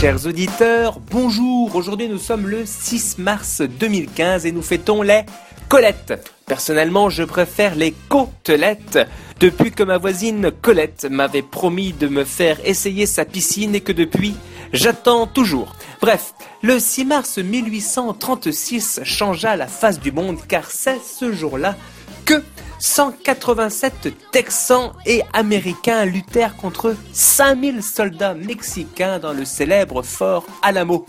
Chers auditeurs, bonjour. Aujourd'hui, nous sommes le 6 mars 2015 et nous fêtons les Colette. Personnellement, je préfère les côtelettes. Depuis que ma voisine Colette m'avait promis de me faire essayer sa piscine et que depuis, j'attends toujours. Bref, le 6 mars 1836 changea la face du monde car c'est ce jour-là que 187 Texans et Américains luttèrent contre 5000 soldats mexicains dans le célèbre fort Alamo,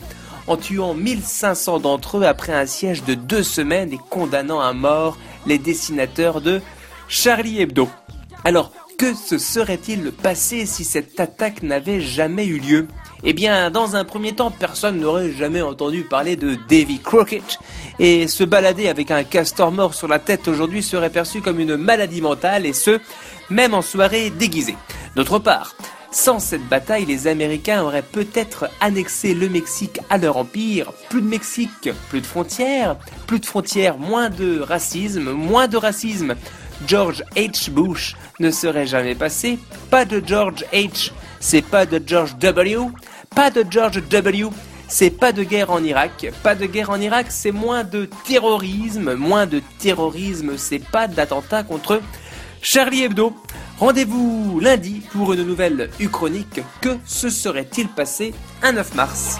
en tuant 1500 d'entre eux après un siège de deux semaines et condamnant à mort les dessinateurs de Charlie Hebdo. Alors, que se serait-il passé si cette attaque n'avait jamais eu lieu? Eh bien, dans un premier temps, personne n'aurait jamais entendu parler de Davy Crockett, et se balader avec un castor mort sur la tête aujourd'hui serait perçu comme une maladie mentale, et ce, même en soirée déguisée. D'autre part, sans cette bataille, les Américains auraient peut-être annexé le Mexique à leur empire. Plus de Mexique, plus de frontières, plus de frontières, moins de racisme, moins de racisme. George H. Bush ne serait jamais passé. Pas de George H. C'est pas de George W. Pas de George W. C'est pas de guerre en Irak. Pas de guerre en Irak, c'est moins de terrorisme. Moins de terrorisme, c'est pas d'attentat contre Charlie Hebdo. Rendez-vous lundi pour une nouvelle Uchronique. Que se serait-il passé un 9 mars?